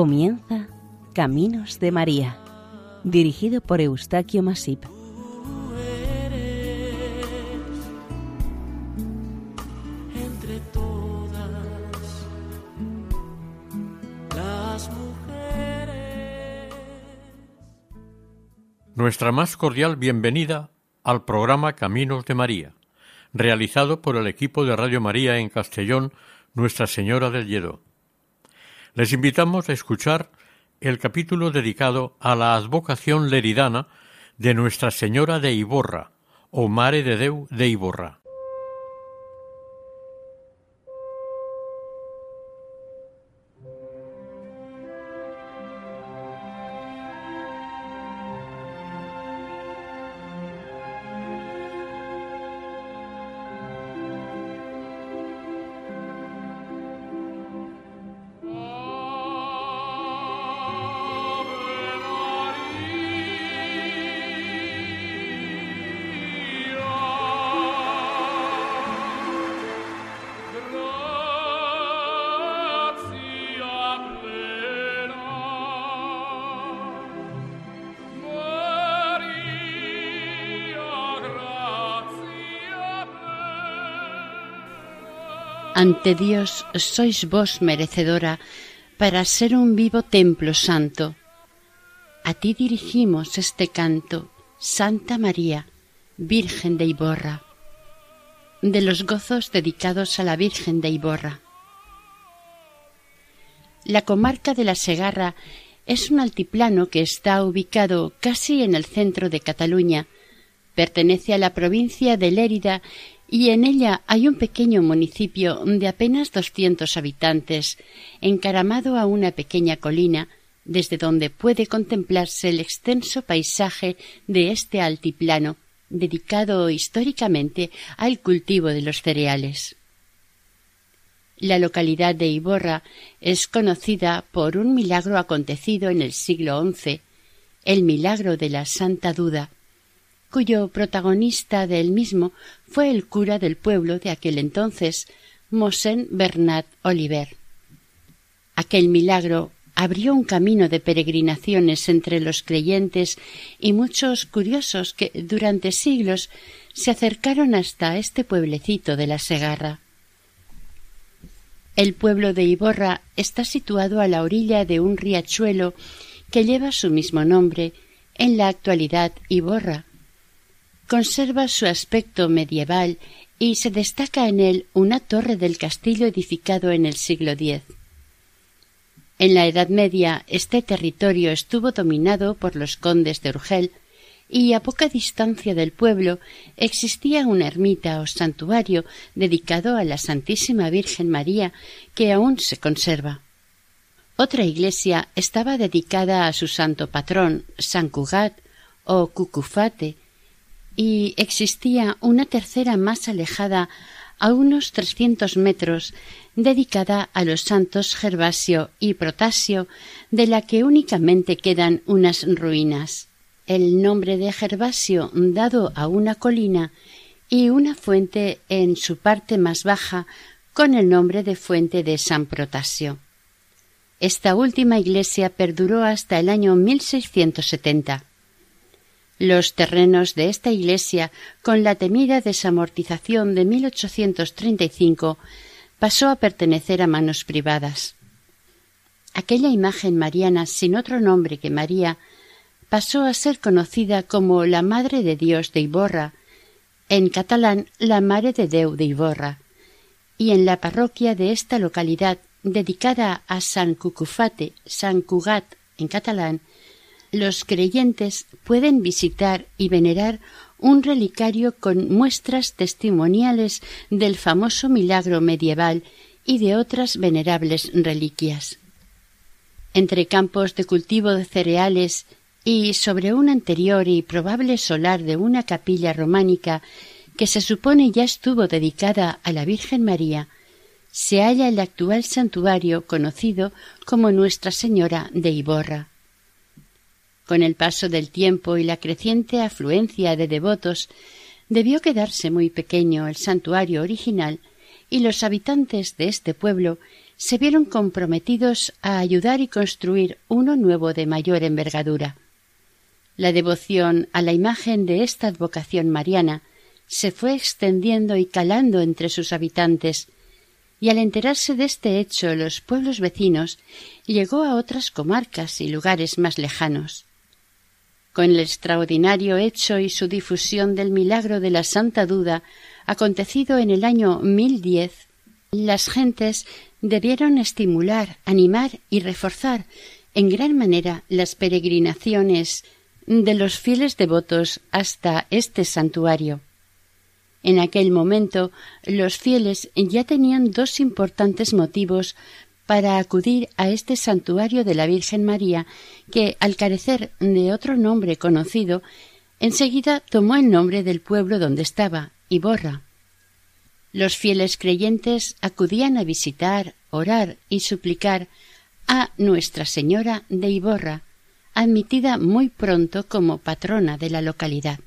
Comienza Caminos de María, dirigido por Eustaquio Masip. Tú eres entre todas las mujeres. Nuestra más cordial bienvenida al programa Caminos de María, realizado por el equipo de Radio María en Castellón, Nuestra Señora del Lledó. Les invitamos a escuchar el capítulo dedicado a la advocación leridana de Nuestra Señora de Iborra, o Mare de Deu de Iborra. Ante Dios sois vos merecedora para ser un vivo templo santo. A ti dirigimos este canto, Santa María, Virgen de Iborra, de los gozos dedicados a la Virgen de Iborra. La comarca de la Segarra es un altiplano que está ubicado casi en el centro de Cataluña, pertenece a la provincia de Lérida y en ella hay un pequeño municipio de apenas doscientos habitantes, encaramado a una pequeña colina, desde donde puede contemplarse el extenso paisaje de este altiplano, dedicado históricamente al cultivo de los cereales. La localidad de Iborra es conocida por un milagro acontecido en el siglo XI, el milagro de la Santa Duda, cuyo protagonista del mismo fue el cura del pueblo de aquel entonces, Mosén Bernat Oliver. Aquel milagro abrió un camino de peregrinaciones entre los creyentes y muchos curiosos que durante siglos se acercaron hasta este pueblecito de la Segarra. El pueblo de Iborra está situado a la orilla de un riachuelo que lleva su mismo nombre, en la actualidad Iborra. Conserva su aspecto medieval y se destaca en él una torre del castillo edificado en el siglo X. En la Edad Media este territorio estuvo dominado por los condes de Urgel y a poca distancia del pueblo existía una ermita o santuario dedicado a la Santísima Virgen María que aún se conserva. Otra iglesia estaba dedicada a su santo patrón, San Cugat o Cucufate, y existía una tercera más alejada a unos trescientos metros dedicada a los santos Gervasio y Protasio, de la que únicamente quedan unas ruinas. El nombre de Gervasio dado a una colina y una fuente en su parte más baja con el nombre de fuente de San Protasio. Esta última iglesia perduró hasta el año 1670. Los terrenos de esta iglesia, con la temida desamortización de 1835, pasó a pertenecer a manos privadas. Aquella imagen mariana sin otro nombre que María pasó a ser conocida como la Madre de Dios de Iborra, en catalán la Mare de Déu de Iborra, y en la parroquia de esta localidad dedicada a San Cucufate, San Cugat en catalán, los creyentes pueden visitar y venerar un relicario con muestras testimoniales del famoso milagro medieval y de otras venerables reliquias. Entre campos de cultivo de cereales y sobre un anterior y probable solar de una capilla románica que se supone ya estuvo dedicada a la Virgen María, se halla el actual santuario conocido como Nuestra Señora de Iborra. Con el paso del tiempo y la creciente afluencia de devotos, debió quedarse muy pequeño el santuario original y los habitantes de este pueblo se vieron comprometidos a ayudar y construir uno nuevo de mayor envergadura. La devoción a la imagen de esta advocación mariana se fue extendiendo y calando entre sus habitantes, y al enterarse de este hecho los pueblos vecinos llegó a otras comarcas y lugares más lejanos. Con el extraordinario hecho y su difusión del milagro de la Santa Duda acontecido en el año mil diez, las gentes debieron estimular, animar y reforzar en gran manera las peregrinaciones de los fieles devotos hasta este santuario. En aquel momento los fieles ya tenían dos importantes motivos para acudir a este santuario de la Virgen María, que, al carecer de otro nombre conocido, enseguida tomó el nombre del pueblo donde estaba, Iborra. Los fieles creyentes acudían a visitar, orar y suplicar a Nuestra Señora de Iborra, admitida muy pronto como patrona de la localidad.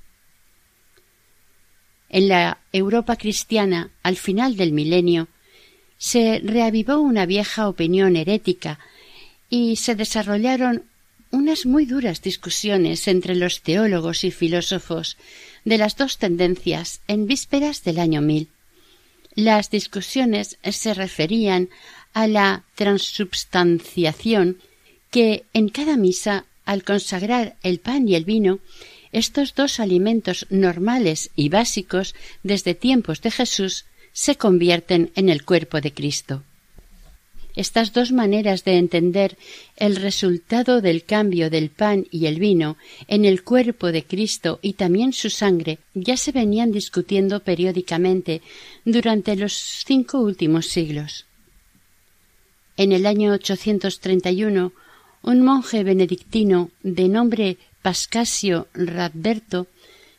En la Europa cristiana, al final del milenio, se reavivó una vieja opinión herética y se desarrollaron unas muy duras discusiones entre los teólogos y filósofos de las dos tendencias en vísperas del año mil. Las discusiones se referían a la transubstanciación que en cada misa, al consagrar el pan y el vino, estos dos alimentos normales y básicos desde tiempos de Jesús se convierten en el cuerpo de Cristo. Estas dos maneras de entender el resultado del cambio del pan y el vino en el cuerpo de Cristo y también su sangre ya se venían discutiendo periódicamente durante los cinco últimos siglos. En el año 831, un monje benedictino de nombre Pascasio Radberto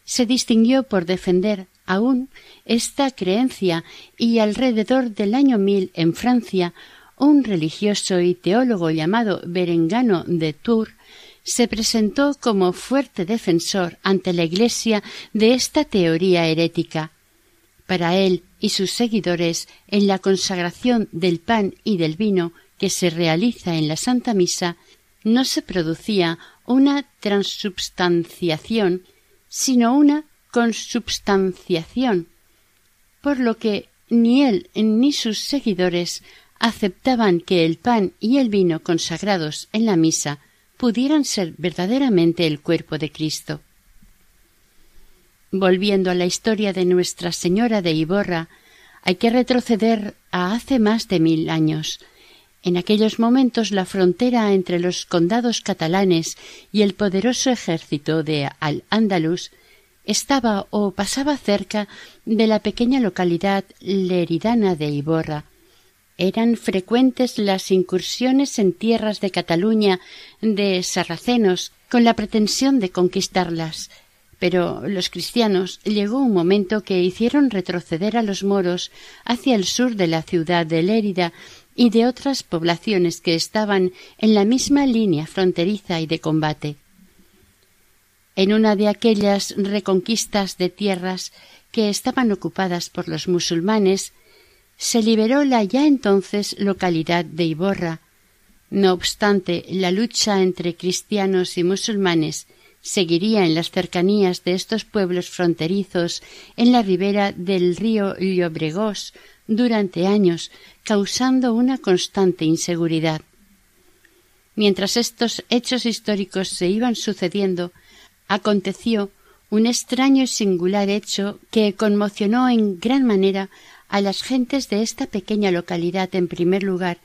se distinguió por defender aún esta creencia y alrededor del año mil en Francia un religioso y teólogo llamado Berengano de Tours se presentó como fuerte defensor ante la Iglesia de esta teoría herética. Para él y sus seguidores, en la consagración del pan y del vino que se realiza en la Santa Misa, no se producía una transubstanciación, sino una consubstanciación, por lo que ni él ni sus seguidores aceptaban que el pan y el vino consagrados en la misa pudieran ser verdaderamente el cuerpo de Cristo. Volviendo a la historia de Nuestra Señora de Iborra, hay que retroceder a hace más de mil años. En aquellos momentos la frontera entre los condados catalanes y el poderoso ejército de Al-Ándalus estaba o pasaba cerca de la pequeña localidad leridana de Iborra, eran frecuentes las incursiones en tierras de Cataluña de sarracenos con la pretensión de conquistarlas, pero los cristianos llegó un momento que hicieron retroceder a los moros hacia el sur de la ciudad de Lérida y de otras poblaciones que estaban en la misma línea fronteriza y de combate. En una de aquellas reconquistas de tierras que estaban ocupadas por los musulmanes, se liberó la ya entonces localidad de Iborra. No obstante, la lucha entre cristianos y musulmanes seguiría en las cercanías de estos pueblos fronterizos en la ribera del río Llobregós durante años, causando una constante inseguridad. Mientras estos hechos históricos se iban sucediendo, aconteció un extraño y singular hecho que conmocionó en gran manera a las gentes de esta pequeña localidad en primer lugar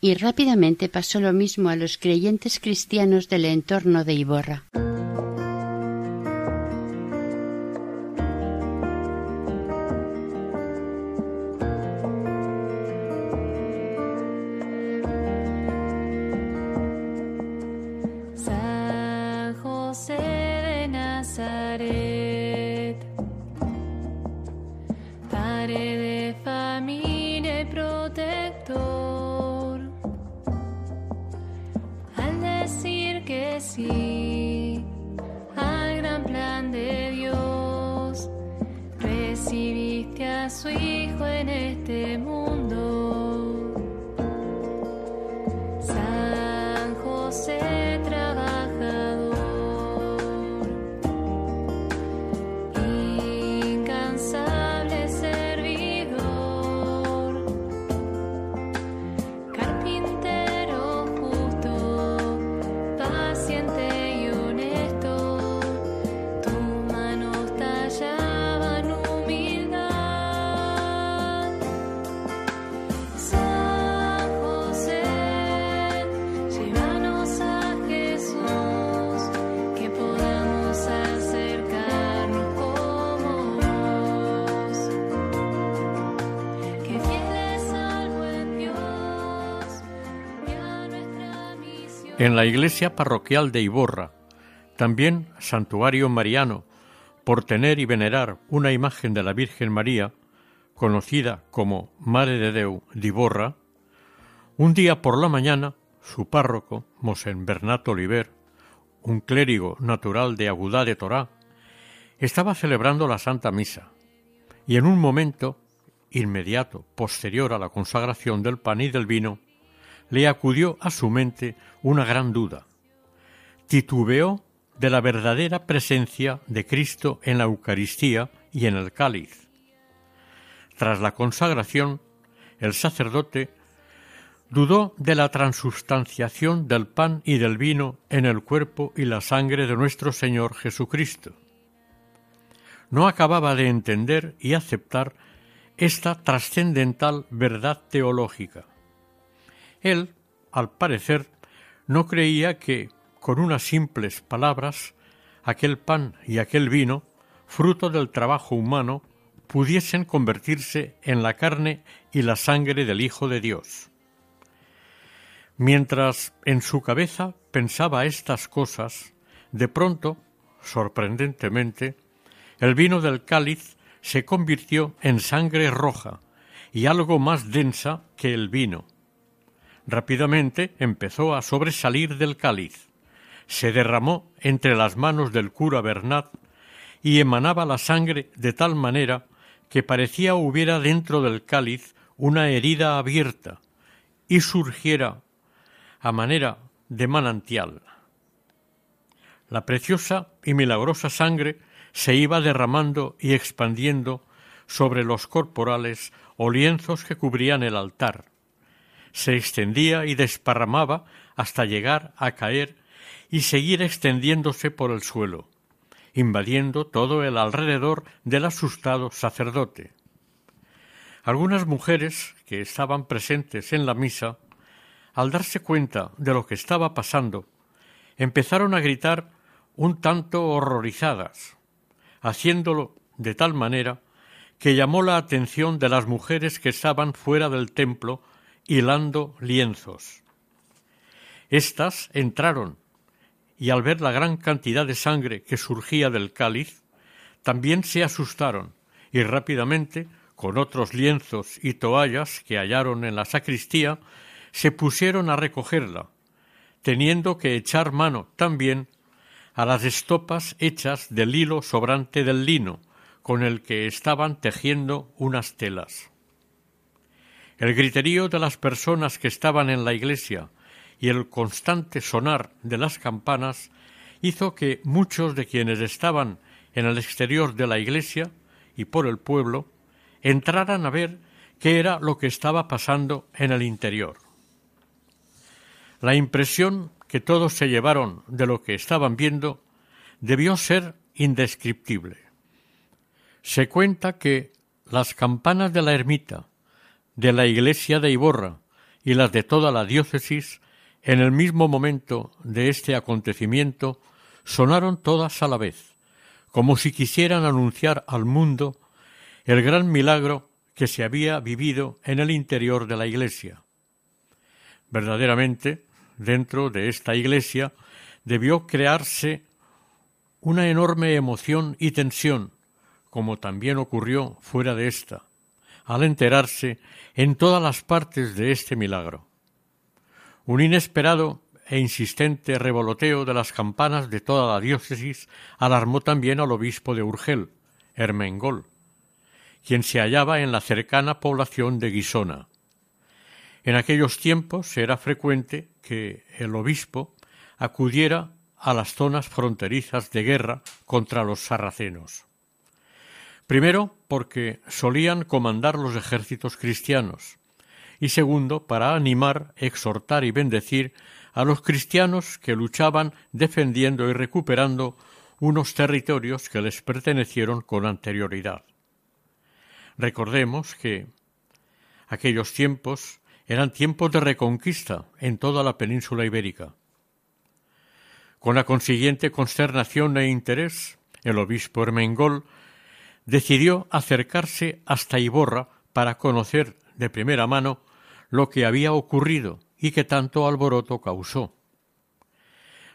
y rápidamente pasó lo mismo a los creyentes cristianos del entorno de Iborra. En la iglesia parroquial de Iborra, también santuario mariano, por tener y venerar una imagen de la Virgen María, conocida como Mare de Deu de Iborra, un día por la mañana, su párroco, Mosén Bernato Oliver, un clérigo natural de Agudá de Torá, estaba celebrando la Santa Misa, y en un momento inmediato, posterior a la consagración del pan y del vino, le acudió a su mente una gran duda. Titubeó de la verdadera presencia de Cristo en la Eucaristía y en el cáliz. Tras la consagración, el sacerdote dudó de la transustanciación del pan y del vino en el cuerpo y la sangre de nuestro Señor Jesucristo. No acababa de entender y aceptar esta trascendental verdad teológica. Él, al parecer, no creía que, con unas simples palabras, aquel pan y aquel vino, fruto del trabajo humano, pudiesen convertirse en la carne y la sangre del Hijo de Dios. Mientras en su cabeza pensaba estas cosas, de pronto, sorprendentemente, el vino del cáliz se convirtió en sangre roja y algo más densa que el vino. Rápidamente empezó a sobresalir del cáliz. Se derramó entre las manos del cura Bernat y emanaba la sangre de tal manera que parecía hubiera dentro del cáliz una herida abierta y surgiera a manera de manantial. La preciosa y milagrosa sangre se iba derramando y expandiendo sobre los corporales o lienzos que cubrían el altar. Se extendía y desparramaba hasta llegar a caer y seguir extendiéndose por el suelo, invadiendo todo el alrededor del asustado sacerdote. Algunas mujeres que estaban presentes en la misa, al darse cuenta de lo que estaba pasando, empezaron a gritar un tanto horrorizadas, haciéndolo de tal manera que llamó la atención de las mujeres que estaban fuera del templo hilando lienzos. Estas entraron y al ver la gran cantidad de sangre que surgía del cáliz, también se asustaron y rápidamente, con otros lienzos y toallas que hallaron en la sacristía, se pusieron a recogerla, teniendo que echar mano también a las estopas hechas del hilo sobrante del lino, con el que estaban tejiendo unas telas. El griterío de las personas que estaban en la iglesia y el constante sonar de las campanas hizo que muchos de quienes estaban en el exterior de la iglesia y por el pueblo entraran a ver qué era lo que estaba pasando en el interior. La impresión que todos se llevaron de lo que estaban viendo debió ser indescriptible. Se cuenta que las campanas de la ermita, de la iglesia de Iborra y las de toda la diócesis, en el mismo momento de este acontecimiento, sonaron todas a la vez, como si quisieran anunciar al mundo el gran milagro que se había vivido en el interior de la iglesia. Verdaderamente, dentro de esta iglesia debió crearse una enorme emoción y tensión, como también ocurrió fuera de ésta, al enterarse en todas las partes de este milagro. Un inesperado e insistente revoloteo de las campanas de toda la diócesis alarmó también al obispo de Urgel, Hermengol, quien se hallaba en la cercana población de Guisona. En aquellos tiempos era frecuente que el obispo acudiera a las zonas fronterizas de guerra contra los sarracenos. Primero, porque solían comandar los ejércitos cristianos, y segundo, para animar, exhortar y bendecir a los cristianos que luchaban defendiendo y recuperando unos territorios que les pertenecieron con anterioridad. Recordemos que aquellos tiempos eran tiempos de reconquista en toda la península ibérica. Con la consiguiente consternación e interés, el obispo Ermengol decidió acercarse hasta Iborra para conocer de primera mano lo que había ocurrido y que tanto alboroto causó.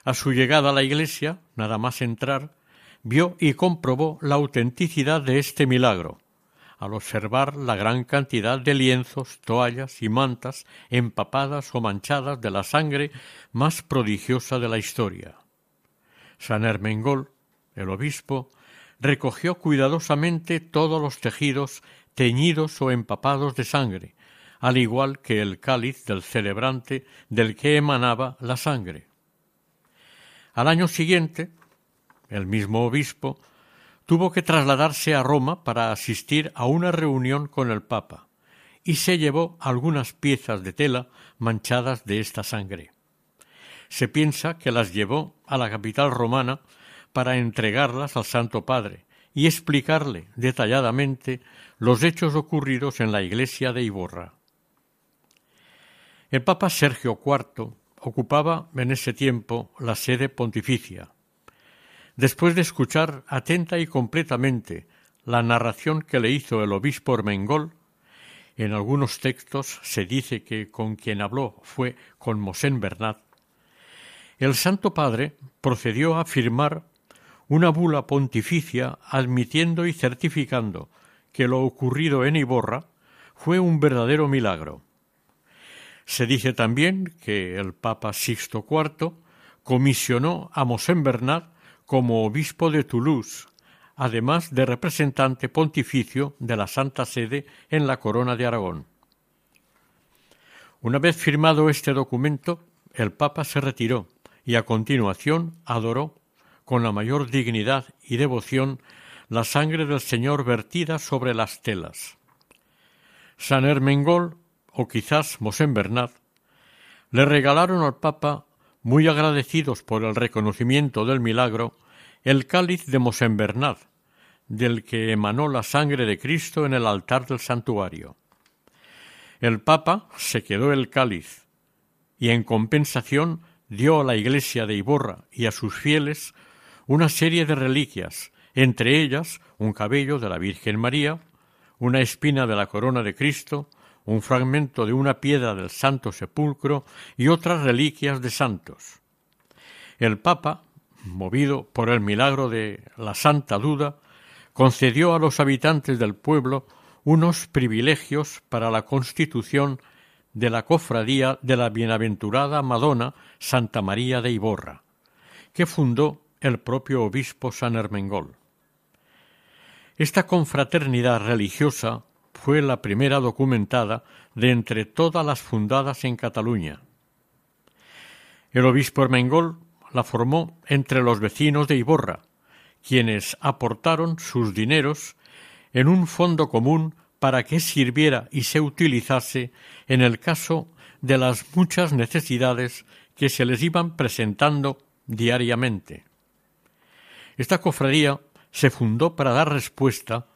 A su llegada a la iglesia, nada más entrar, vio y comprobó la autenticidad de este milagro, al observar la gran cantidad de lienzos, toallas y mantas empapadas o manchadas de la sangre más prodigiosa de la historia. San Hermengol, el obispo, recogió cuidadosamente todos los tejidos teñidos o empapados de sangre, al igual que el cáliz del celebrante del que emanaba la sangre. Al año siguiente, el mismo obispo tuvo que trasladarse a Roma para asistir a una reunión con el Papa, y se llevó algunas piezas de tela manchadas de esta sangre. Se piensa que las llevó a la capital romana para entregarlas al Santo Padre y explicarle detalladamente los hechos ocurridos en la iglesia de Iborra. El Papa Sergio IV ocupaba en ese tiempo la sede pontificia. Después de escuchar atenta y completamente la narración que le hizo el obispo Ormengol, en algunos textos se dice que con quien habló fue con Mosén Bernat, el Santo Padre procedió a firmar una bula pontificia admitiendo y certificando que lo ocurrido en Iborra fue un verdadero milagro. Se dice también que el Papa Sixto IV comisionó a Mosén Bernat como obispo de Toulouse, además de representante pontificio de la Santa Sede en la Corona de Aragón. Una vez firmado este documento, el Papa se retiró y a continuación adoró con la mayor dignidad y devoción la sangre del Señor vertida sobre las telas. San Hermengol, o quizás Mosén Bernat, le regalaron al Papa, muy agradecidos por el reconocimiento del milagro, el cáliz de Mosén Bernat, del que emanó la sangre de Cristo en el altar del santuario. El Papa se quedó el cáliz y en compensación dio a la iglesia de Iborra y a sus fieles una serie de reliquias, entre ellas un cabello de la Virgen María, una espina de la corona de Cristo, un fragmento de una piedra del Santo Sepulcro y otras reliquias de santos. El Papa, movido por el milagro de la Santa Duda, concedió a los habitantes del pueblo unos privilegios para la constitución de la cofradía de la bienaventurada Madonna Santa María de Iborra, que fundó el propio obispo San Hermengol. Esta confraternidad religiosa fue la primera documentada de entre todas las fundadas en Cataluña. El obispo Hermengol la formó entre los vecinos de Iborra, quienes aportaron sus dineros en un fondo común para que sirviera y se utilizase en el caso de las muchas necesidades que se les iban presentando diariamente. Esta cofradía se fundó para dar respuesta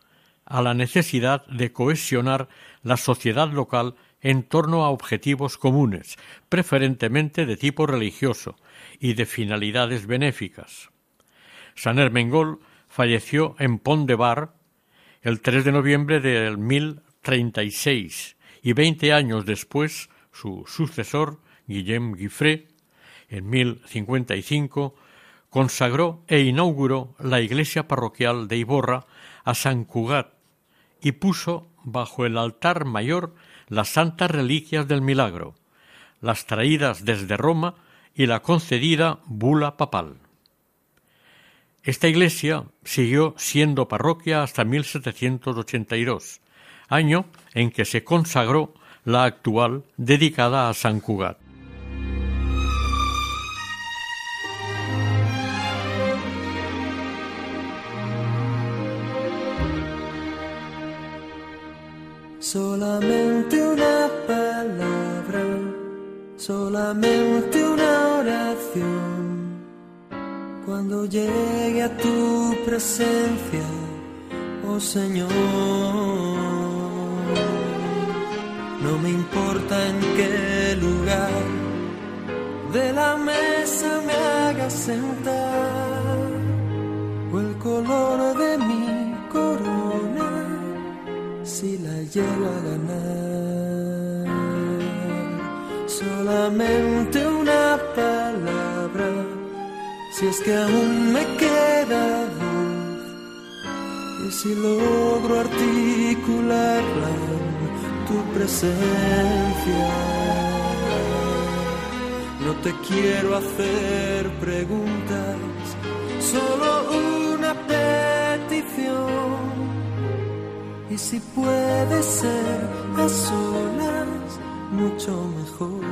a la necesidad de cohesionar la sociedad local en torno a objetivos comunes, preferentemente de tipo religioso y de finalidades benéficas. San Hermengol falleció en Pont de Bar el 3 de noviembre del 1036 y veinte años después su sucesor, Guillem Guifré, en 1055, consagró e inauguró la iglesia parroquial de Iborra a San Cugat y puso bajo el altar mayor las santas reliquias del milagro, las traídas desde Roma y la concedida bula papal. Esta iglesia siguió siendo parroquia hasta 1782, año en que se consagró la actual dedicada a San Cugat. Solamente una palabra, solamente una oración. Cuando llegue a tu presencia, oh Señor, no me importa en qué lugar de la mesa me hagas sentar o el color de mi llego a ganar. Solamente una palabra, si es que aún me queda voz, y si logro articularla en tu presencia. No te quiero hacer preguntas, solo una petición. Y si puede ser a solas, mucho mejor.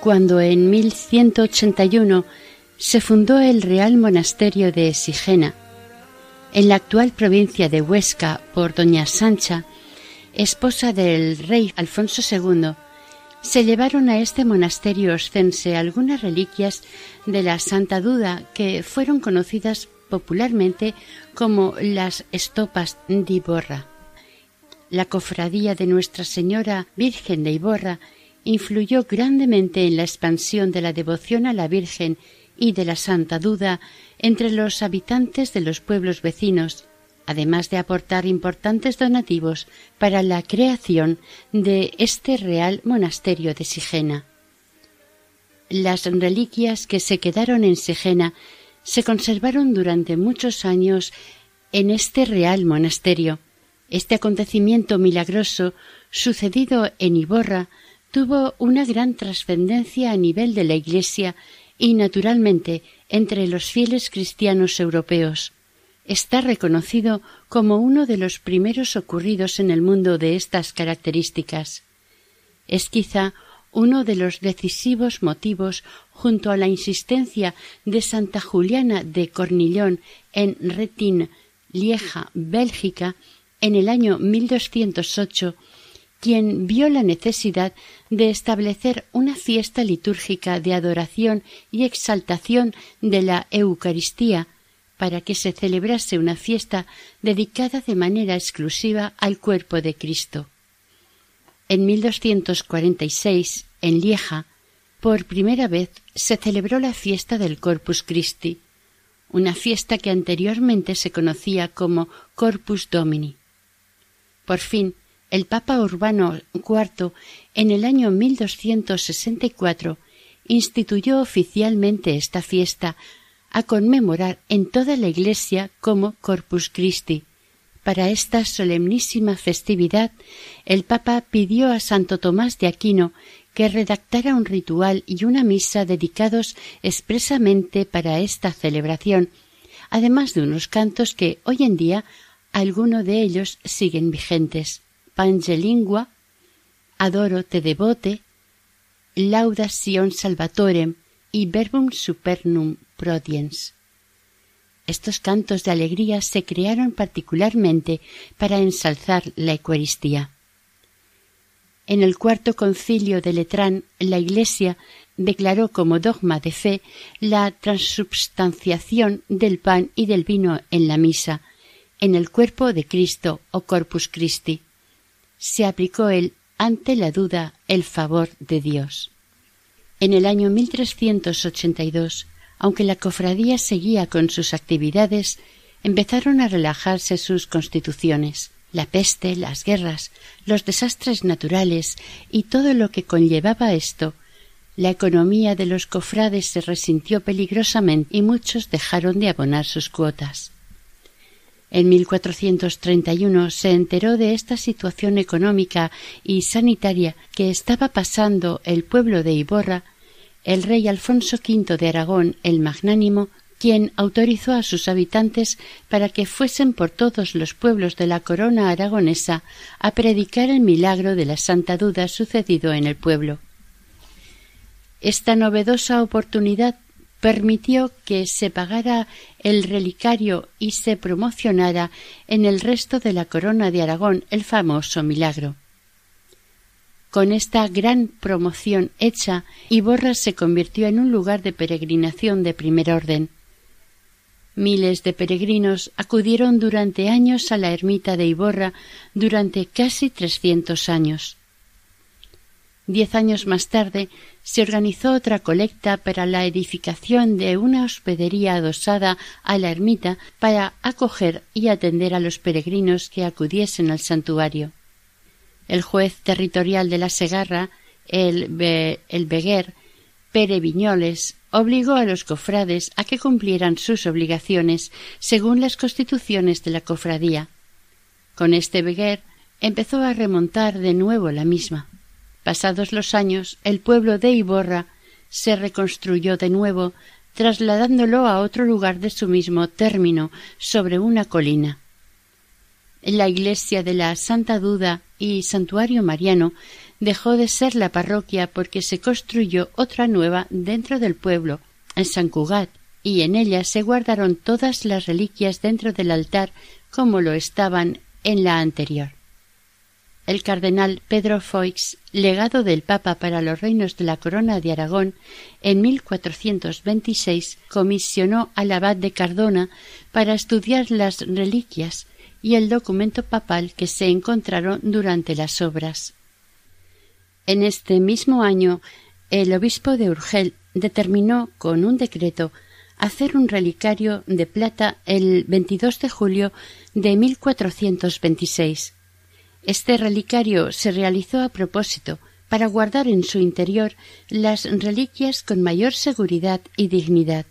Cuando en 1181 se fundó el Real Monasterio de Sigena, en la actual provincia de Huesca por doña Sancha, esposa del rey Alfonso II, se llevaron a este monasterio oscense algunas reliquias de la Santa Duda que fueron conocidas popularmente como las estopas de Iborra. La cofradía de Nuestra Señora Virgen de Iborra influyó grandemente en la expansión de la devoción a la Virgen y de la Santa Duda entre los habitantes de los pueblos vecinos, además de aportar importantes donativos para la creación de este real monasterio de Sigena. Las reliquias que se quedaron en Sigena se conservaron durante muchos años en este real monasterio. Este acontecimiento milagroso sucedido en Iborra tuvo una gran trascendencia a nivel de la Iglesia y naturalmente entre los fieles cristianos europeos. Está reconocido como uno de los primeros ocurridos en el mundo de estas características. Es quizá uno de los decisivos motivos junto a la insistencia de Santa Juliana de Cornillón en Retin, Lieja, Bélgica, en el año 1208, quien vio la necesidad de establecer una fiesta litúrgica de adoración y exaltación de la Eucaristía, para que se celebrase una fiesta dedicada de manera exclusiva al cuerpo de Cristo. En 1246, en Lieja, por primera vez se celebró la fiesta del Corpus Christi, una fiesta que anteriormente se conocía como Corpus Domini. Por fin, el Papa Urbano IV, en el año 1264, instituyó oficialmente esta fiesta a conmemorar en toda la Iglesia como Corpus Christi. Para esta solemnísima festividad, el Papa pidió a Santo Tomás de Aquino que redactara un ritual y una misa dedicados expresamente para esta celebración, además de unos cantos que hoy en día algunos de ellos siguen vigentes. Pangelingua, Adoro te devote, Lauda Sion Salvatorem y Verbum Supernum Prodiens. Estos cantos de alegría se crearon particularmente para ensalzar la Eucaristía. En el cuarto concilio de Letrán, la Iglesia declaró como dogma de fe la transubstanciación del pan y del vino en la misa, en el cuerpo de Cristo o Corpus Christi. Se aplicó el ante la duda el favor de Dios. En el año 1382, aunque la cofradía seguía con sus actividades, empezaron a relajarse sus constituciones. La peste, las guerras, los desastres naturales y todo lo que conllevaba esto. La economía de los cofrades se resintió peligrosamente y muchos dejaron de abonar sus cuotas. En 1431 se enteró de esta situación económica y sanitaria que estaba pasando el pueblo de Iborra el rey Alfonso V de Aragón el Magnánimo, quien autorizó a sus habitantes para que fuesen por todos los pueblos de la corona aragonesa a predicar el milagro de la Santa Duda sucedido en el pueblo. Esta novedosa oportunidad permitió que se pagara el relicario y se promocionara en el resto de la corona de Aragón el famoso milagro. Con esta gran promoción hecha, Iborra se convirtió en un lugar de peregrinación de primer orden. Miles de peregrinos acudieron durante años a la ermita de Iborra durante casi trescientos años. Diez años más tarde se organizó otra colecta para la edificación de una hospedería adosada a la ermita para acoger y atender a los peregrinos que acudiesen al santuario. El juez territorial de la Segarra, el, Be el Beguer, Pere Viñoles, obligó a los cofrades a que cumplieran sus obligaciones según las constituciones de la cofradía. Con este Beguer empezó a remontar de nuevo la misma. Pasados los años, el pueblo de Iborra se reconstruyó de nuevo, trasladándolo a otro lugar de su mismo término, sobre una colina. La iglesia de la Santa Duda y Santuario Mariano dejó de ser la parroquia porque se construyó otra nueva dentro del pueblo, en San Cugat, y en ella se guardaron todas las reliquias dentro del altar como lo estaban en la anterior. El cardenal Pedro Foix, legado del Papa para los reinos de la Corona de Aragón, en 1426 comisionó al abad de Cardona para estudiar las reliquias y el documento papal que se encontraron durante las obras. En este mismo año, el obispo de Urgel determinó con un decreto hacer un relicario de plata el 22 de julio de 1426. Este relicario se realizó a propósito para guardar en su interior las reliquias con mayor seguridad y dignidad.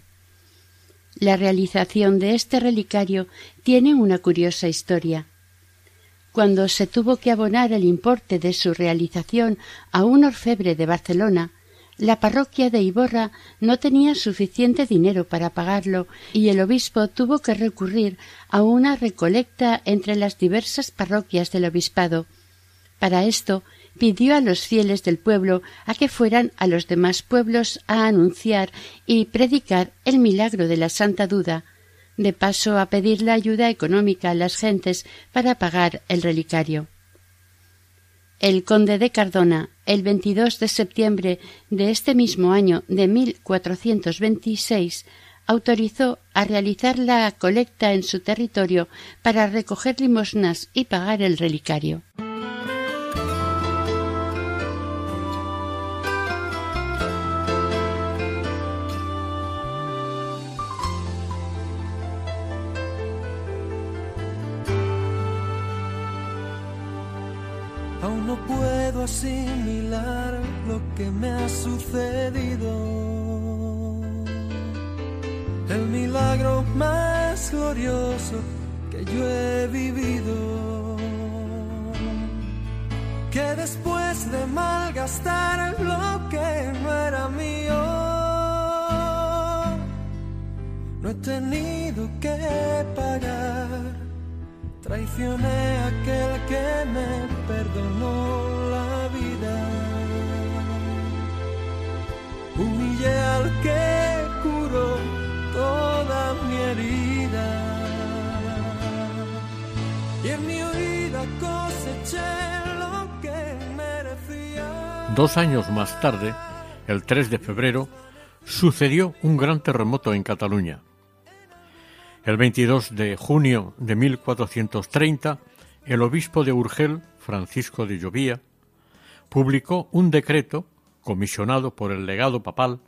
La realización de este relicario tiene una curiosa historia. Cuando se tuvo que abonar el importe de su realización a un orfebre de Barcelona, la parroquia de Iborra no tenía suficiente dinero para pagarlo y el obispo tuvo que recurrir a una recolecta entre las diversas parroquias del obispado. Para esto pidió a los fieles del pueblo a que fueran a los demás pueblos a anunciar y predicar el milagro de la Santa Duda, de paso a pedir la ayuda económica a las gentes para pagar el relicario. El conde de Cardona, el 22 de septiembre de este mismo año de 1426, autorizó a realizar la colecta en su territorio para recoger limosnas y pagar el relicario. Glorioso que yo he vivido. Que después de malgastar lo que no era mío, no he tenido que pagar. Traicioné a aquel que me perdonó la vida. Humillé al que curó Dos años más tarde, el 3 de febrero, sucedió un gran terremoto en Cataluña. El 22 de junio de 1430, el obispo de Urgel, Francisco de Llovía, publicó un decreto comisionado por el legado papal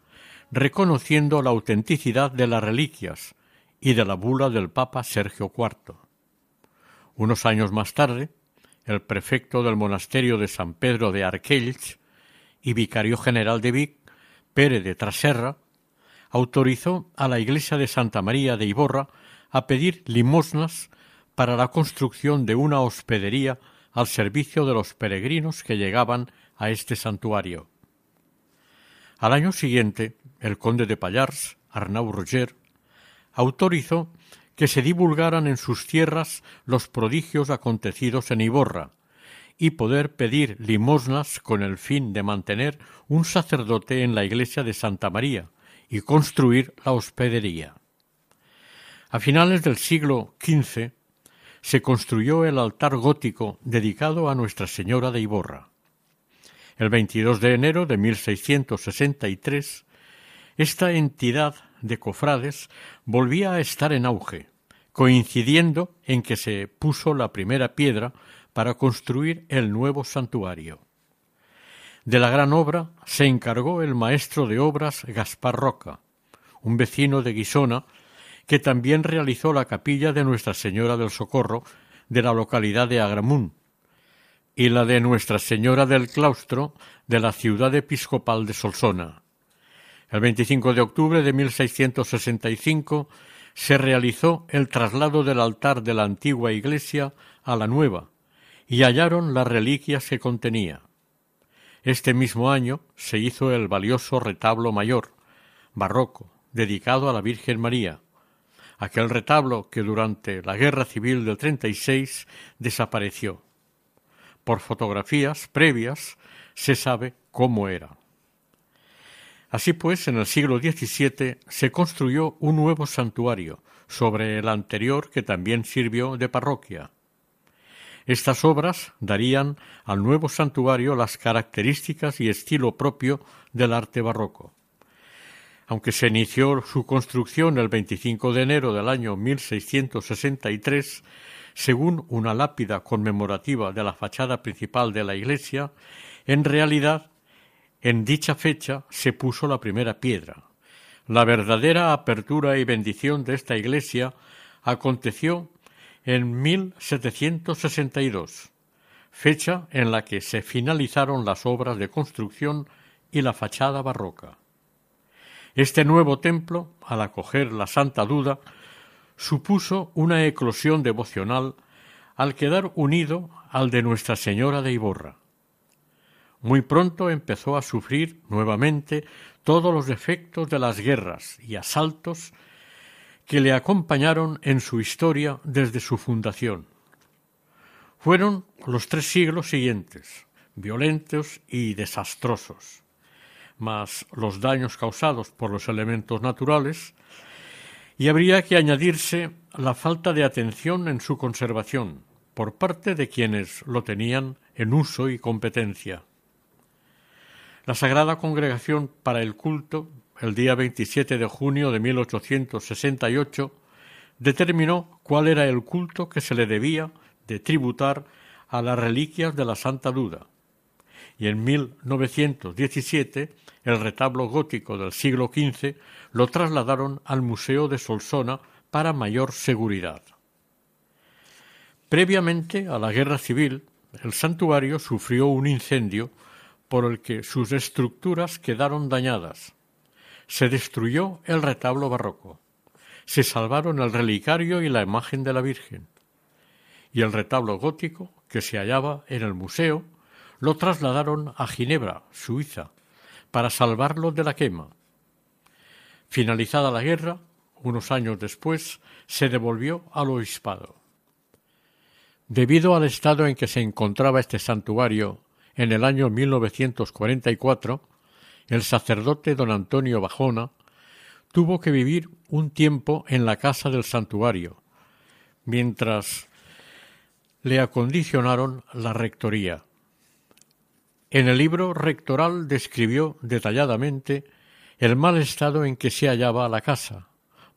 reconociendo la autenticidad de las reliquias y de la bula del Papa Sergio IV. Unos años más tarde, el prefecto del monasterio de San Pedro de Arquells y vicario general de Vic, Pere de Traserra, autorizó a la iglesia de Santa María de Iborra a pedir limosnas para la construcción de una hospedería al servicio de los peregrinos que llegaban a este santuario. Al año siguiente, el conde de Pallars, Arnau Roger, autorizó que se divulgaran en sus tierras los prodigios acontecidos en Iborra y poder pedir limosnas con el fin de mantener un sacerdote en la iglesia de Santa María y construir la hospedería. A finales del siglo XV se construyó el altar gótico dedicado a Nuestra Señora de Iborra. El 22 de enero de 1663, esta entidad de cofrades volvía a estar en auge, coincidiendo en que se puso la primera piedra para construir el nuevo santuario. De la gran obra se encargó el maestro de obras Gaspar Roca, un vecino de Guisona, que también realizó la capilla de Nuestra Señora del Socorro de la localidad de Agramún y la de Nuestra Señora del Claustro de la ciudad episcopal de Solsona. El 25 de octubre de 1665 se realizó el traslado del altar de la antigua iglesia a la nueva y hallaron las reliquias que contenía. Este mismo año se hizo el valioso retablo mayor, barroco, dedicado a la Virgen María, aquel retablo que durante la Guerra Civil del 36 desapareció. Por fotografías previas se sabe cómo era. Así pues, en el siglo XVII se construyó un nuevo santuario sobre el anterior que también sirvió de parroquia. Estas obras darían al nuevo santuario las características y estilo propio del arte barroco. Aunque se inició su construcción el 25 de enero del año 1663, según una lápida conmemorativa de la fachada principal de la iglesia, en realidad en dicha fecha se puso la primera piedra. La verdadera apertura y bendición de esta iglesia aconteció en 1762, fecha en la que se finalizaron las obras de construcción y la fachada barroca. Este nuevo templo, al acoger la Santa Duda, supuso una eclosión devocional al quedar unido al de Nuestra Señora de Iborra. Muy pronto empezó a sufrir nuevamente todos los efectos de las guerras y asaltos que le acompañaron en su historia desde su fundación. Fueron los tres siglos siguientes, violentos y desastrosos, más los daños causados por los elementos naturales, y habría que añadirse la falta de atención en su conservación por parte de quienes lo tenían en uso y competencia. La Sagrada Congregación para el Culto, el día 27 de junio de 1868, determinó cuál era el culto que se le debía de tributar a las reliquias de la Santa Duda. Y en 1917 el retablo gótico del siglo XV lo trasladaron al Museo de Solsona para mayor seguridad. Previamente a la Guerra Civil, el santuario sufrió un incendio por el que sus estructuras quedaron dañadas. Se destruyó el retablo barroco. Se salvaron el relicario y la imagen de la Virgen. Y el retablo gótico, que se hallaba en el museo, lo trasladaron a Ginebra, Suiza, para salvarlo de la quema. Finalizada la guerra, unos años después, se devolvió al obispado. Debido al estado en que se encontraba este santuario en el año 1944, el sacerdote don Antonio Bajona tuvo que vivir un tiempo en la casa del santuario, mientras le acondicionaron la rectoría. En el libro rectoral describió detalladamente el mal estado en que se hallaba la casa,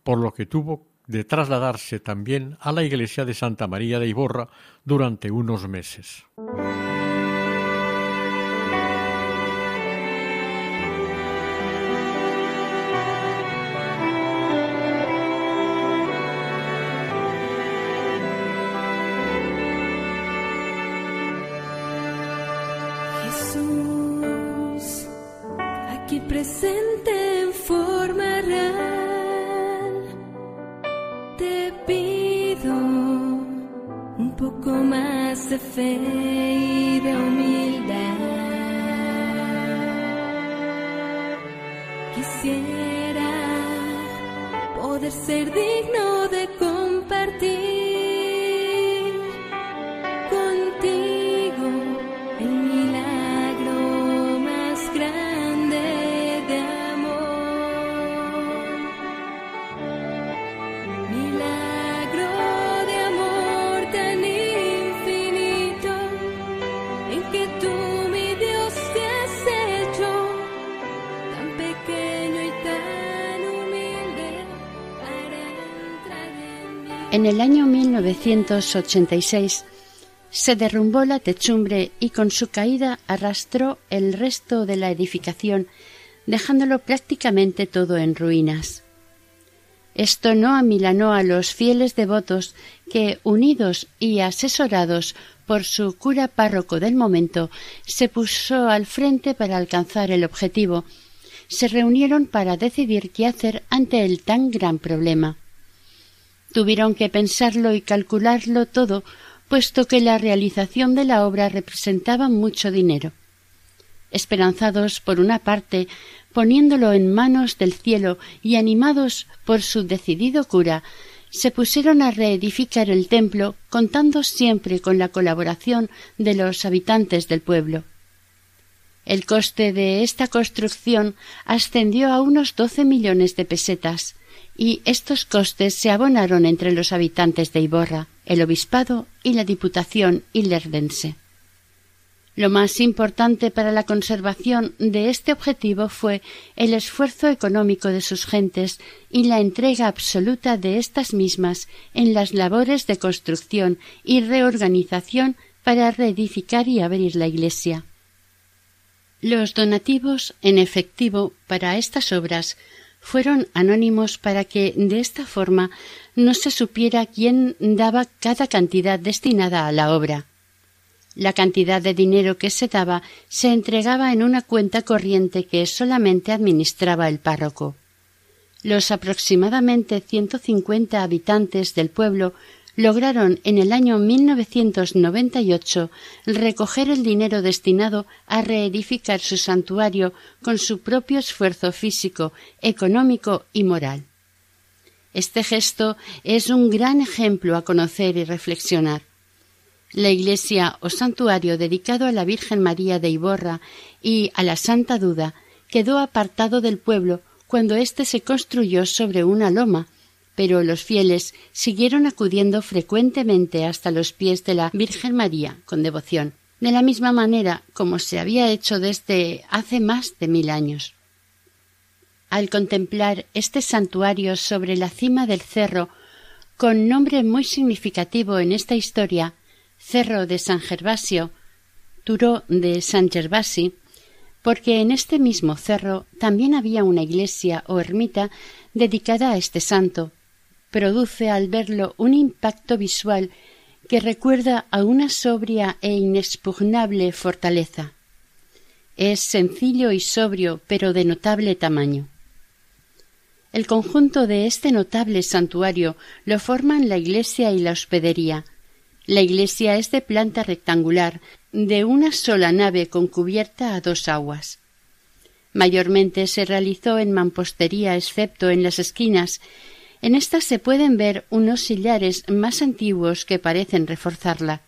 por lo que tuvo de trasladarse también a la iglesia de Santa María de Iborra durante unos meses. Más en el año 1986 se derrumbó la techumbre y con su caída arrastró el resto de la edificación, dejándolo prácticamente todo en ruinas. Esto no amilanó a los fieles devotos que, unidos y asesorados por su cura párroco del momento, se puso al frente para alcanzar el objetivo. Se reunieron para decidir qué hacer ante el tan gran problema. Tuvieron que pensarlo y calcularlo todo, puesto que la realización de la obra representaba mucho dinero. Esperanzados, por una parte, poniéndolo en manos del cielo y animados por su decidido cura, se pusieron a reedificar el templo, contando siempre con la colaboración de los habitantes del pueblo. El coste de esta construcción ascendió a unos doce millones de pesetas, y estos costes se abonaron entre los habitantes de Iborra, el obispado y la diputación ilerdense. Lo más importante para la conservación de este objetivo fue el esfuerzo económico de sus gentes y la entrega absoluta de estas mismas en las labores de construcción y reorganización para reedificar y abrir la iglesia. Los donativos en efectivo para estas obras fueron anónimos para que de esta forma no se supiera quién daba cada cantidad destinada a la obra. La cantidad de dinero que se daba se entregaba en una cuenta corriente que solamente administraba el párroco. Los aproximadamente 150 habitantes del pueblo lograron en el año 1998 recoger el dinero destinado a reedificar su santuario con su propio esfuerzo físico, económico y moral. Este gesto es un gran ejemplo a conocer y reflexionar. La iglesia o santuario dedicado a la Virgen María de Iborra y a la Santa Duda quedó apartado del pueblo cuando éste se construyó sobre una loma, pero los fieles siguieron acudiendo frecuentemente hasta los pies de la Virgen María con devoción, de la misma manera como se había hecho desde hace más de mil años. Al contemplar este santuario sobre la cima del cerro, con nombre muy significativo en esta historia, Cerro de San Gervasio, Turó de San Gervasi, porque en este mismo cerro también había una iglesia o ermita dedicada a este santo, produce al verlo un impacto visual que recuerda a una sobria e inexpugnable fortaleza. Es sencillo y sobrio, pero de notable tamaño. El conjunto de este notable santuario lo forman la iglesia y la hospedería. La iglesia es de planta rectangular, de una sola nave con cubierta a dos aguas. Mayormente se realizó en mampostería, excepto en las esquinas. En estas se pueden ver unos sillares más antiguos que parecen reforzarla.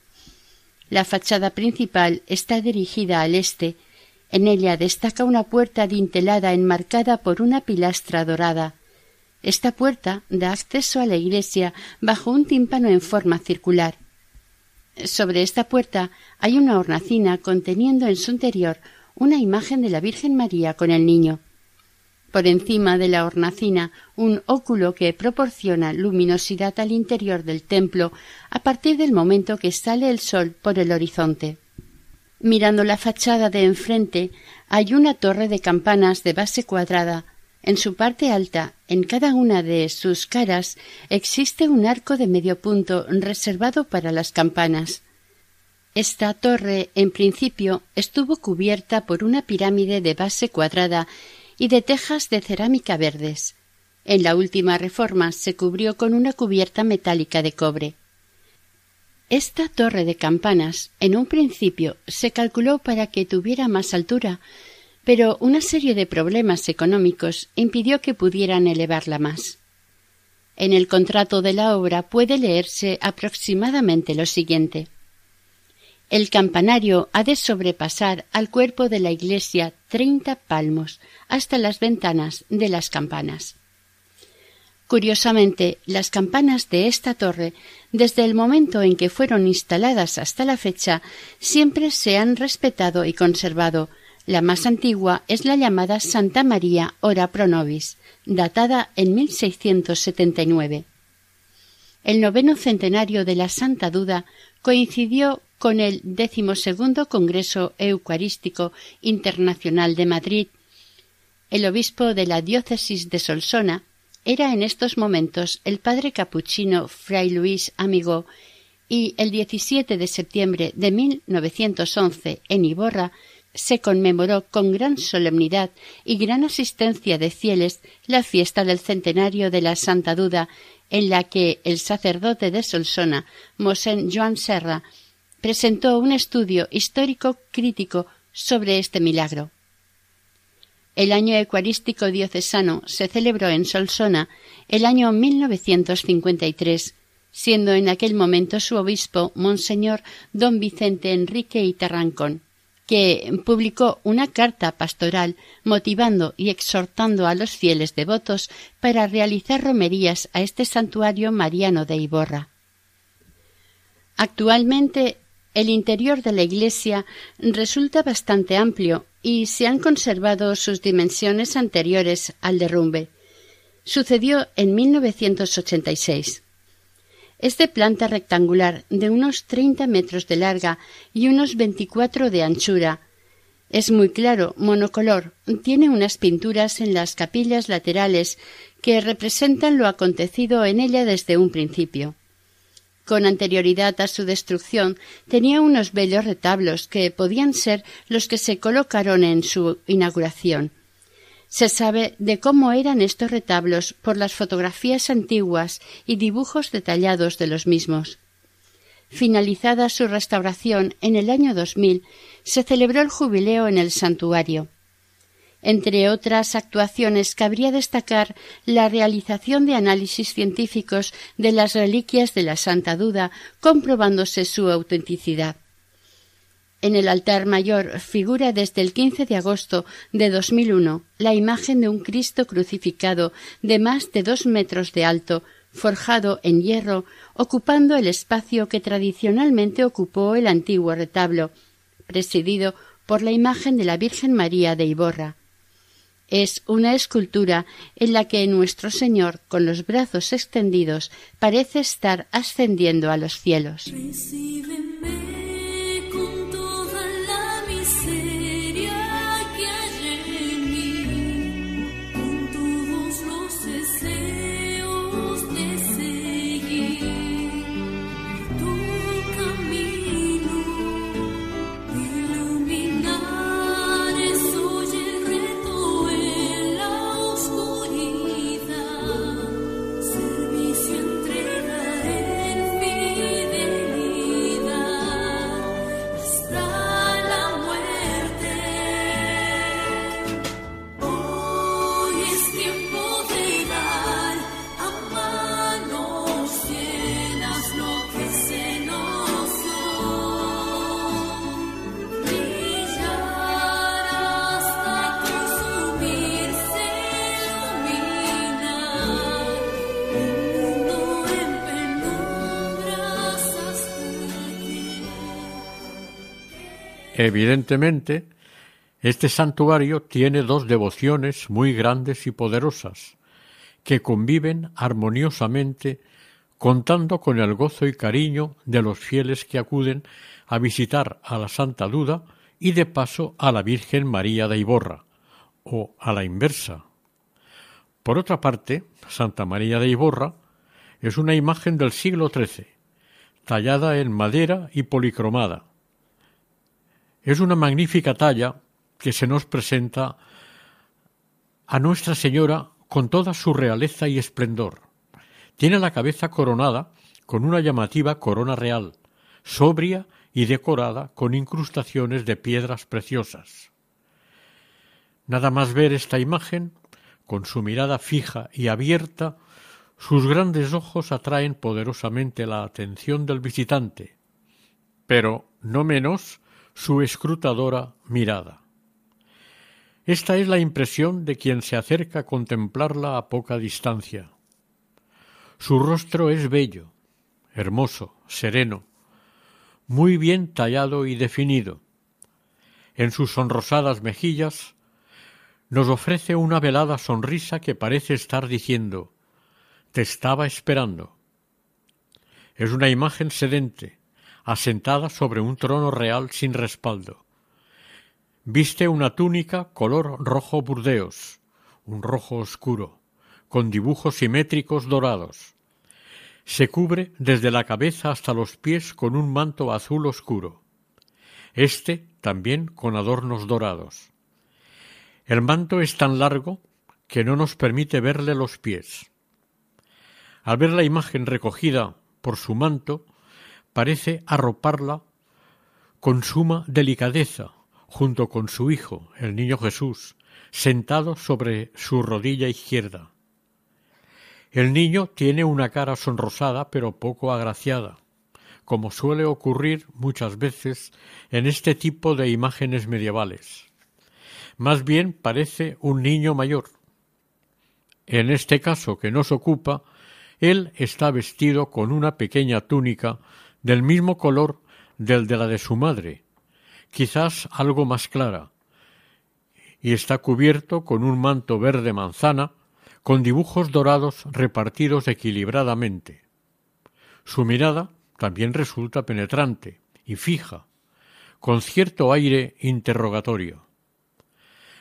La fachada principal está dirigida al este. En ella destaca una puerta dintelada enmarcada por una pilastra dorada. Esta puerta da acceso a la iglesia bajo un tímpano en forma circular. Sobre esta puerta hay una hornacina conteniendo en su interior una imagen de la Virgen María con el niño. Por encima de la hornacina un óculo que proporciona luminosidad al interior del templo a partir del momento que sale el sol por el horizonte. Mirando la fachada de enfrente hay una torre de campanas de base cuadrada. En su parte alta, en cada una de sus caras, existe un arco de medio punto reservado para las campanas. Esta torre, en principio, estuvo cubierta por una pirámide de base cuadrada y de tejas de cerámica verdes. En la última reforma se cubrió con una cubierta metálica de cobre. Esta torre de campanas, en un principio, se calculó para que tuviera más altura, pero una serie de problemas económicos impidió que pudieran elevarla más. En el contrato de la obra puede leerse aproximadamente lo siguiente. El campanario ha de sobrepasar al cuerpo de la iglesia treinta palmos hasta las ventanas de las campanas. Curiosamente, las campanas de esta torre, desde el momento en que fueron instaladas hasta la fecha, siempre se han respetado y conservado. La más antigua es la llamada Santa María Ora Pro Nobis, datada en 1679. El noveno centenario de la Santa Duda coincidió con el decimosegundo Congreso Eucarístico Internacional de Madrid. El obispo de la diócesis de Solsona era en estos momentos el padre capuchino Fray Luis Amigo y el 17 de septiembre de 1911 en Iborra se conmemoró con gran solemnidad y gran asistencia de fieles la fiesta del centenario de la Santa Duda, en la que el sacerdote de Solsona, Mosén Joan Serra, presentó un estudio histórico crítico sobre este milagro. El año eucarístico diocesano se celebró en Solsona el año 1953, siendo en aquel momento su obispo Monseñor don Vicente Enrique y Tarrancón, que publicó una carta pastoral motivando y exhortando a los fieles devotos para realizar romerías a este santuario mariano de Iborra. Actualmente el interior de la iglesia resulta bastante amplio y se han conservado sus dimensiones anteriores al derrumbe. Sucedió en 1986. Es de planta rectangular de unos 30 metros de larga y unos 24 de anchura. Es muy claro, monocolor, tiene unas pinturas en las capillas laterales que representan lo acontecido en ella desde un principio. Con anterioridad a su destrucción tenía unos bellos retablos que podían ser los que se colocaron en su inauguración. Se sabe de cómo eran estos retablos por las fotografías antiguas y dibujos detallados de los mismos. Finalizada su restauración en el año 2000, se celebró el jubileo en el santuario. Entre otras actuaciones cabría destacar la realización de análisis científicos de las reliquias de la Santa Duda, comprobándose su autenticidad. En el altar mayor figura desde el 15 de agosto de 2001 la imagen de un Cristo crucificado de más de dos metros de alto, forjado en hierro, ocupando el espacio que tradicionalmente ocupó el antiguo retablo, presidido por la imagen de la Virgen María de Iborra. Es una escultura en la que nuestro Señor, con los brazos extendidos, parece estar ascendiendo a los cielos. Evidentemente, este santuario tiene dos devociones muy grandes y poderosas, que conviven armoniosamente contando con el gozo y cariño de los fieles que acuden a visitar a la Santa Duda y de paso a la Virgen María de Iborra, o a la inversa. Por otra parte, Santa María de Iborra es una imagen del siglo XIII, tallada en madera y policromada. Es una magnífica talla que se nos presenta a Nuestra Señora con toda su realeza y esplendor. Tiene la cabeza coronada con una llamativa corona real, sobria y decorada con incrustaciones de piedras preciosas. Nada más ver esta imagen, con su mirada fija y abierta, sus grandes ojos atraen poderosamente la atención del visitante, pero no menos su escrutadora mirada. Esta es la impresión de quien se acerca a contemplarla a poca distancia. Su rostro es bello, hermoso, sereno, muy bien tallado y definido. En sus sonrosadas mejillas nos ofrece una velada sonrisa que parece estar diciendo Te estaba esperando. Es una imagen sedente, asentada sobre un trono real sin respaldo. Viste una túnica color rojo burdeos, un rojo oscuro, con dibujos simétricos dorados. Se cubre desde la cabeza hasta los pies con un manto azul oscuro. Este también con adornos dorados. El manto es tan largo que no nos permite verle los pies. Al ver la imagen recogida por su manto, parece arroparla con suma delicadeza, junto con su hijo, el niño Jesús, sentado sobre su rodilla izquierda. El niño tiene una cara sonrosada pero poco agraciada, como suele ocurrir muchas veces en este tipo de imágenes medievales. Más bien parece un niño mayor. En este caso que nos ocupa, él está vestido con una pequeña túnica del mismo color del de la de su madre, quizás algo más clara, y está cubierto con un manto verde manzana con dibujos dorados repartidos equilibradamente. Su mirada también resulta penetrante y fija, con cierto aire interrogatorio.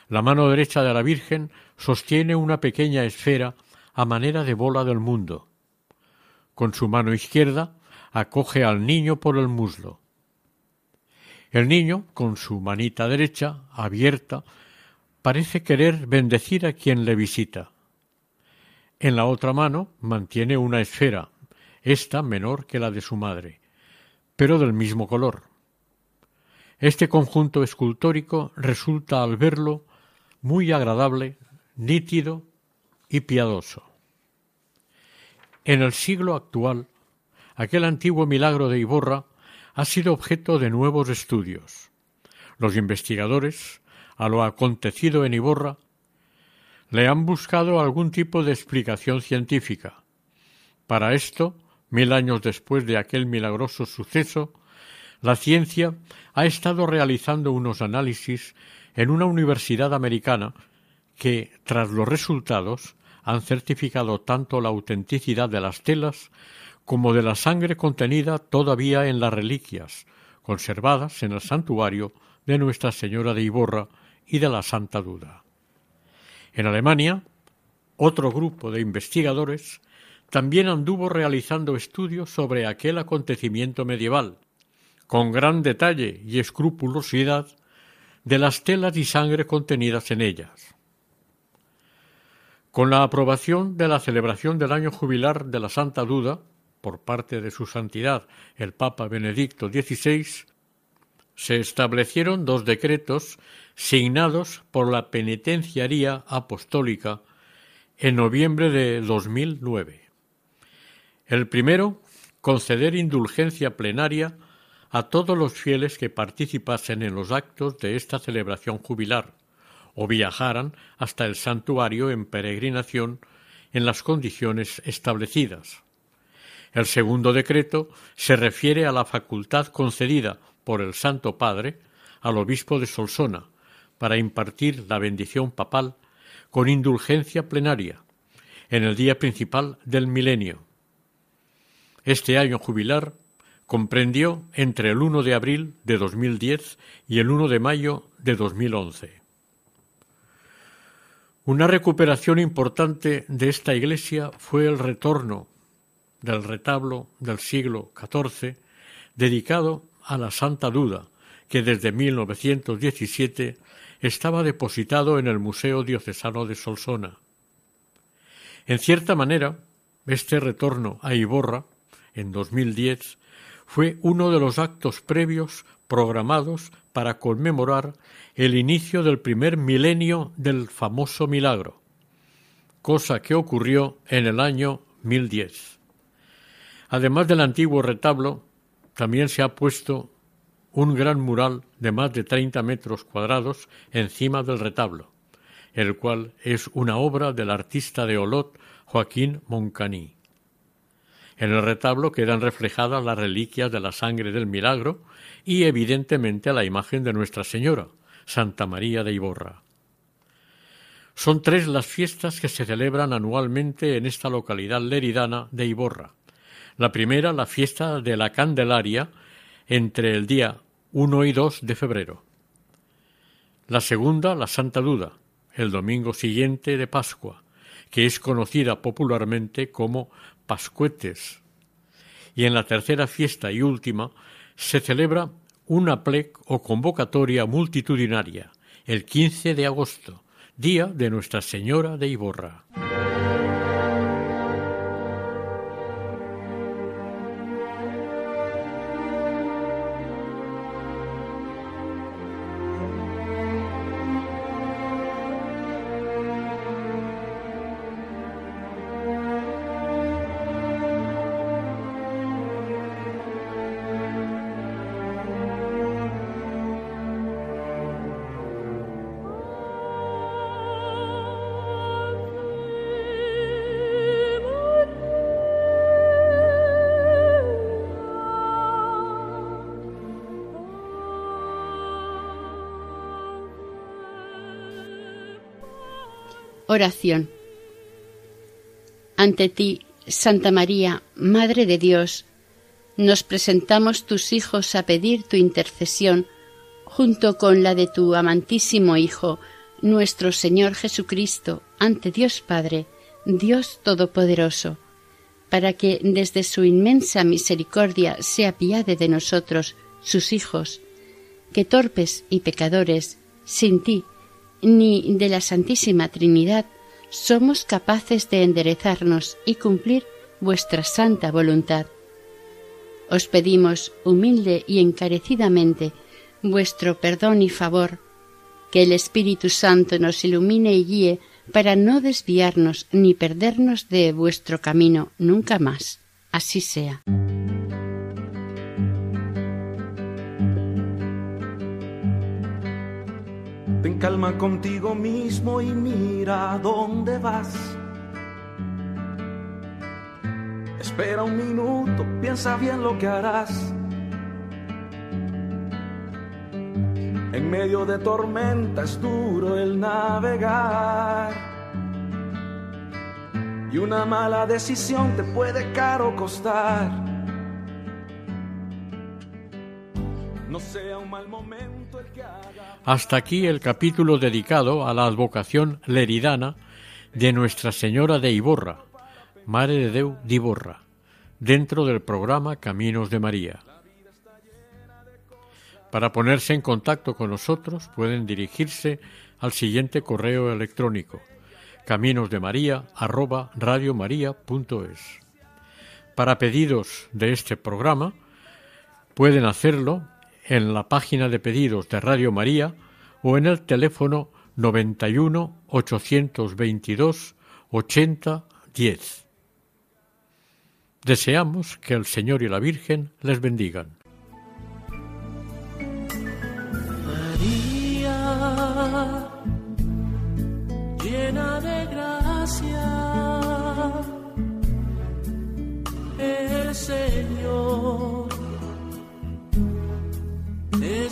La mano derecha de la Virgen sostiene una pequeña esfera a manera de bola del mundo. Con su mano izquierda acoge al niño por el muslo. El niño, con su manita derecha abierta, parece querer bendecir a quien le visita. En la otra mano mantiene una esfera, esta menor que la de su madre, pero del mismo color. Este conjunto escultórico resulta al verlo muy agradable, nítido y piadoso. En el siglo actual, aquel antiguo milagro de Iborra ha sido objeto de nuevos estudios. Los investigadores, a lo acontecido en Iborra, le han buscado algún tipo de explicación científica. Para esto, mil años después de aquel milagroso suceso, la ciencia ha estado realizando unos análisis en una universidad americana que, tras los resultados, han certificado tanto la autenticidad de las telas como de la sangre contenida todavía en las reliquias, conservadas en el santuario de Nuestra Señora de Iborra y de la Santa Duda. En Alemania, otro grupo de investigadores también anduvo realizando estudios sobre aquel acontecimiento medieval, con gran detalle y escrupulosidad de las telas y sangre contenidas en ellas. Con la aprobación de la celebración del año jubilar de la Santa Duda por parte de su santidad el Papa Benedicto XVI, se establecieron dos decretos signados por la Penitenciaría Apostólica en noviembre de 2009. El primero, conceder indulgencia plenaria a todos los fieles que participasen en los actos de esta celebración jubilar o viajaran hasta el santuario en peregrinación en las condiciones establecidas. El segundo decreto se refiere a la facultad concedida por el Santo Padre al obispo de Solsona para impartir la bendición papal con indulgencia plenaria en el día principal del milenio. Este año jubilar comprendió entre el 1 de abril de 2010 y el 1 de mayo de 2011. Una recuperación importante de esta iglesia fue el retorno del retablo del siglo XIV dedicado a la Santa Duda, que desde 1917 estaba depositado en el Museo Diocesano de Solsona. En cierta manera, este retorno a Iborra, en 2010, fue uno de los actos previos programados para conmemorar el inicio del primer milenio del famoso milagro, cosa que ocurrió en el año 1010. Además del antiguo retablo, también se ha puesto un gran mural de más de 30 metros cuadrados encima del retablo, el cual es una obra del artista de Olot Joaquín Moncaní. En el retablo quedan reflejadas las reliquias de la sangre del milagro y evidentemente la imagen de Nuestra Señora, Santa María de Iborra. Son tres las fiestas que se celebran anualmente en esta localidad leridana de Iborra. La primera, la fiesta de la Candelaria, entre el día 1 y 2 de febrero. La segunda, la Santa Duda, el domingo siguiente de Pascua, que es conocida popularmente como Pascuetes. Y en la tercera fiesta y última se celebra una plec o convocatoria multitudinaria, el 15 de agosto, día de Nuestra Señora de Iborra. Oración. Ante ti, Santa María, Madre de Dios, nos presentamos tus hijos a pedir tu intercesión junto con la de tu amantísimo Hijo, nuestro Señor Jesucristo, ante Dios Padre, Dios Todopoderoso, para que desde su inmensa misericordia se apiade de nosotros, sus hijos, que torpes y pecadores, sin ti, ni de la Santísima Trinidad, somos capaces de enderezarnos y cumplir vuestra santa voluntad. Os pedimos humilde y encarecidamente vuestro perdón y favor, que el Espíritu Santo nos ilumine y guíe para no desviarnos ni perdernos de vuestro camino nunca más. Así sea. Ten calma contigo mismo y mira dónde vas. Espera un minuto, piensa bien lo que harás. En medio de tormenta es duro el navegar. Y una mala decisión te puede caro costar. Hasta aquí el capítulo dedicado a la advocación leridana de Nuestra Señora de Iborra, Madre de Deu de Iborra, dentro del programa Caminos de María. Para ponerse en contacto con nosotros pueden dirigirse al siguiente correo electrónico caminosdemaria@radiomaria.es. Para pedidos de este programa pueden hacerlo en la página de pedidos de Radio María o en el teléfono 91 822 80 10. Deseamos que el Señor y la Virgen les bendigan.